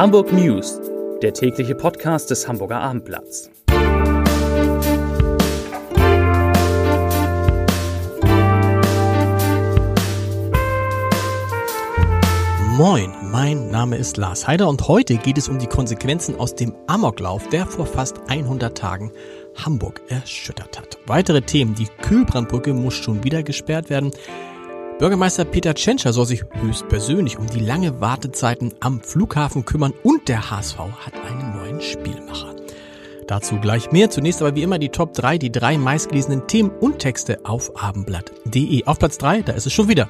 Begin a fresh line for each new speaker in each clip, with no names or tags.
Hamburg News, der tägliche Podcast des Hamburger Abendblatts.
Moin, mein Name ist Lars Heider und heute geht es um die Konsequenzen aus dem Amoklauf, der vor fast 100 Tagen Hamburg erschüttert hat. Weitere Themen, die Kühlbrandbrücke muss schon wieder gesperrt werden. Bürgermeister Peter Tschentscher soll sich höchstpersönlich um die lange Wartezeiten am Flughafen kümmern und der HSV hat einen neuen Spielmacher. Dazu gleich mehr. Zunächst aber wie immer die Top 3, die drei meistgelesenen Themen und Texte auf abendblatt.de. Auf Platz 3, da ist es schon wieder.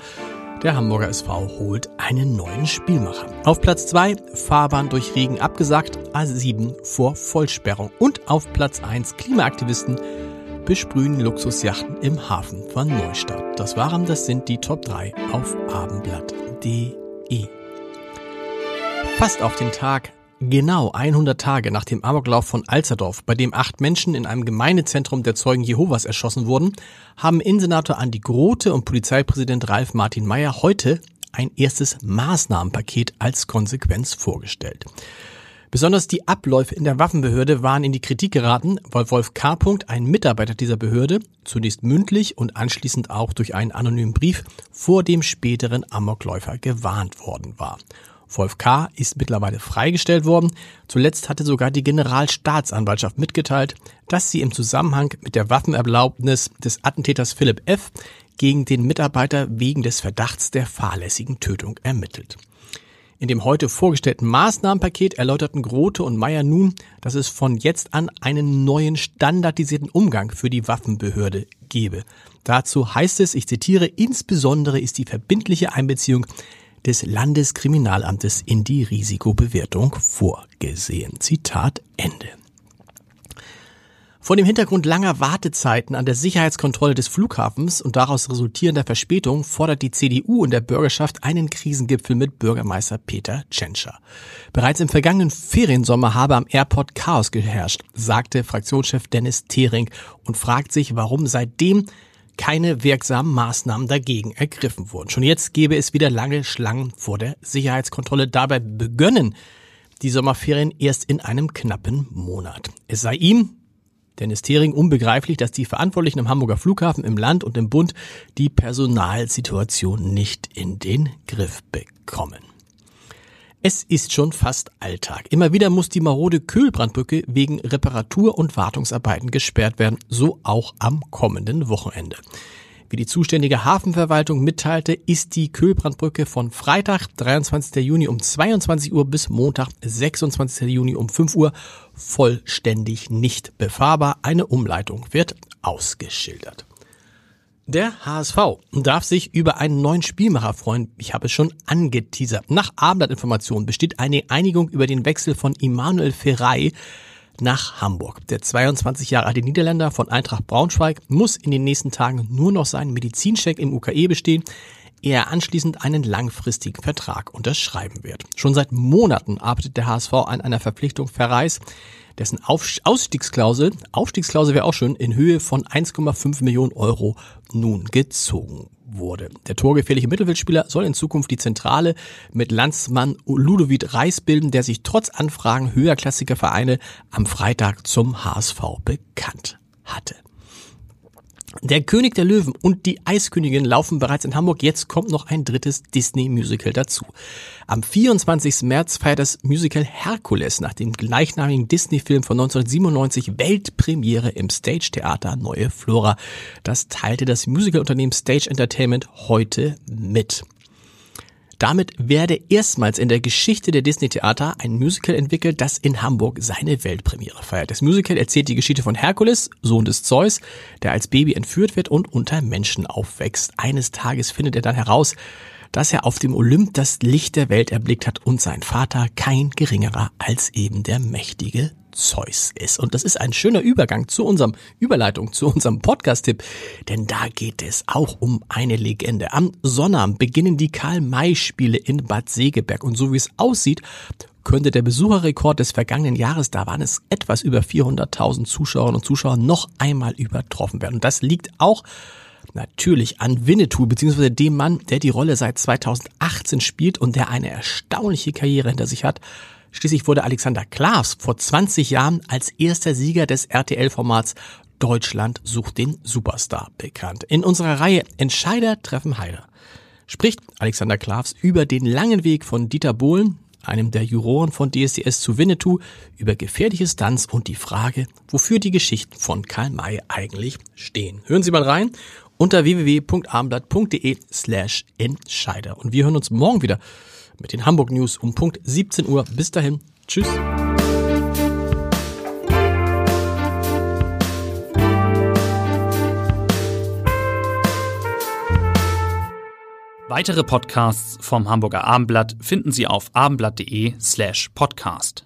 Der Hamburger SV holt einen neuen Spielmacher. Auf Platz 2 Fahrbahn durch Regen abgesagt, A7 vor Vollsperrung. Und auf Platz 1 Klimaaktivisten besprühen Luxusjachten im Hafen von Neustadt. Das waren, das sind die Top 3 auf abendblatt.de. Fast auf den Tag, genau 100 Tage nach dem Amoklauf von Alzerdorf, bei dem acht Menschen in einem Gemeindezentrum der Zeugen Jehovas erschossen wurden, haben Innensenator Andi Grote und Polizeipräsident Ralf Martin Meyer heute ein erstes Maßnahmenpaket als Konsequenz vorgestellt. Besonders die Abläufe in der Waffenbehörde waren in die Kritik geraten, weil Wolf K. ein Mitarbeiter dieser Behörde, zunächst mündlich und anschließend auch durch einen anonymen Brief, vor dem späteren Amokläufer gewarnt worden war. Wolf K. ist mittlerweile freigestellt worden. Zuletzt hatte sogar die Generalstaatsanwaltschaft mitgeteilt, dass sie im Zusammenhang mit der Waffenerlaubnis des Attentäters Philipp F. gegen den Mitarbeiter wegen des Verdachts der fahrlässigen Tötung ermittelt. In dem heute vorgestellten Maßnahmenpaket erläuterten Grote und Meyer nun, dass es von jetzt an einen neuen standardisierten Umgang für die Waffenbehörde gebe. Dazu heißt es, ich zitiere, insbesondere ist die verbindliche Einbeziehung des Landeskriminalamtes in die Risikobewertung vorgesehen. Zitat Ende. Vor dem Hintergrund langer Wartezeiten an der Sicherheitskontrolle des Flughafens und daraus resultierender Verspätung fordert die CDU und der Bürgerschaft einen Krisengipfel mit Bürgermeister Peter Tschentscher. Bereits im vergangenen Feriensommer habe am Airport Chaos geherrscht, sagte Fraktionschef Dennis Thering und fragt sich, warum seitdem keine wirksamen Maßnahmen dagegen ergriffen wurden. Schon jetzt gäbe es wieder lange Schlangen vor der Sicherheitskontrolle. Dabei begönnen die Sommerferien erst in einem knappen Monat. Es sei ihm, Dennis Thering unbegreiflich, dass die Verantwortlichen am Hamburger Flughafen im Land und im Bund die Personalsituation nicht in den Griff bekommen. Es ist schon fast Alltag. Immer wieder muss die marode Kühlbrandbrücke wegen Reparatur- und Wartungsarbeiten gesperrt werden, so auch am kommenden Wochenende. Wie die zuständige Hafenverwaltung mitteilte, ist die Kühlbrandbrücke von Freitag, 23. Juni um 22 Uhr bis Montag, 26. Juni um 5 Uhr vollständig nicht befahrbar. Eine Umleitung wird ausgeschildert. Der HSV darf sich über einen neuen Spielmacher freuen. Ich habe es schon angeteasert. Nach Abendblattinformationen besteht eine Einigung über den Wechsel von Immanuel Ferrei nach Hamburg. Der 22 Jahre alte Niederländer von Eintracht Braunschweig muss in den nächsten Tagen nur noch seinen Medizincheck im UKE bestehen, ehe er anschließend einen langfristigen Vertrag unterschreiben wird. Schon seit Monaten arbeitet der HSV an einer Verpflichtung Verreis, dessen Ausstiegsklausel, Aufstiegsklausel wäre auch schön, in Höhe von 1,5 Millionen Euro nun gezogen wurde. Der torgefährliche Mittelfeldspieler soll in Zukunft die Zentrale mit Landsmann Ludovic Reis bilden, der sich trotz Anfragen höherklassiger Vereine am Freitag zum HSV bekannt hatte. Der König der Löwen und die Eiskönigin laufen bereits in Hamburg. Jetzt kommt noch ein drittes Disney-Musical dazu. Am 24. März feiert das Musical Herkules nach dem gleichnamigen Disney-Film von 1997 Weltpremiere im Stage Theater Neue Flora. Das teilte das Musicalunternehmen Stage Entertainment heute mit. Damit werde erstmals in der Geschichte der Disney-Theater ein Musical entwickelt, das in Hamburg seine Weltpremiere feiert. Das Musical erzählt die Geschichte von Herkules, Sohn des Zeus, der als Baby entführt wird und unter Menschen aufwächst. Eines Tages findet er dann heraus, dass er auf dem Olymp das Licht der Welt erblickt hat und sein Vater kein geringerer als eben der mächtige Zeus ist. Und das ist ein schöner Übergang zu unserem Überleitung, zu unserem Podcast-Tipp, denn da geht es auch um eine Legende. Am Sonnabend beginnen die Karl-May-Spiele in Bad Segeberg und so wie es aussieht, könnte der Besucherrekord des vergangenen Jahres, da waren es etwas über 400.000 Zuschauerinnen und Zuschauer, noch einmal übertroffen werden. Und das liegt auch natürlich an Winnetou, beziehungsweise dem Mann, der die Rolle seit 2018 spielt und der eine erstaunliche Karriere hinter sich hat. Schließlich wurde Alexander Klavs vor 20 Jahren als erster Sieger des RTL-Formats Deutschland sucht den Superstar bekannt. In unserer Reihe Entscheider treffen Heider spricht Alexander Klavs über den langen Weg von Dieter Bohlen, einem der Juroren von DSDS zu Winnetou, über gefährliche Stunts und die Frage, wofür die Geschichten von Karl May eigentlich stehen. Hören Sie mal rein unter www.abendblatt.de slash Entscheider. Und wir hören uns morgen wieder mit den Hamburg News um Punkt 17 Uhr. Bis dahin. Tschüss.
Weitere Podcasts vom Hamburger Abendblatt finden Sie auf abendblatt.de slash podcast.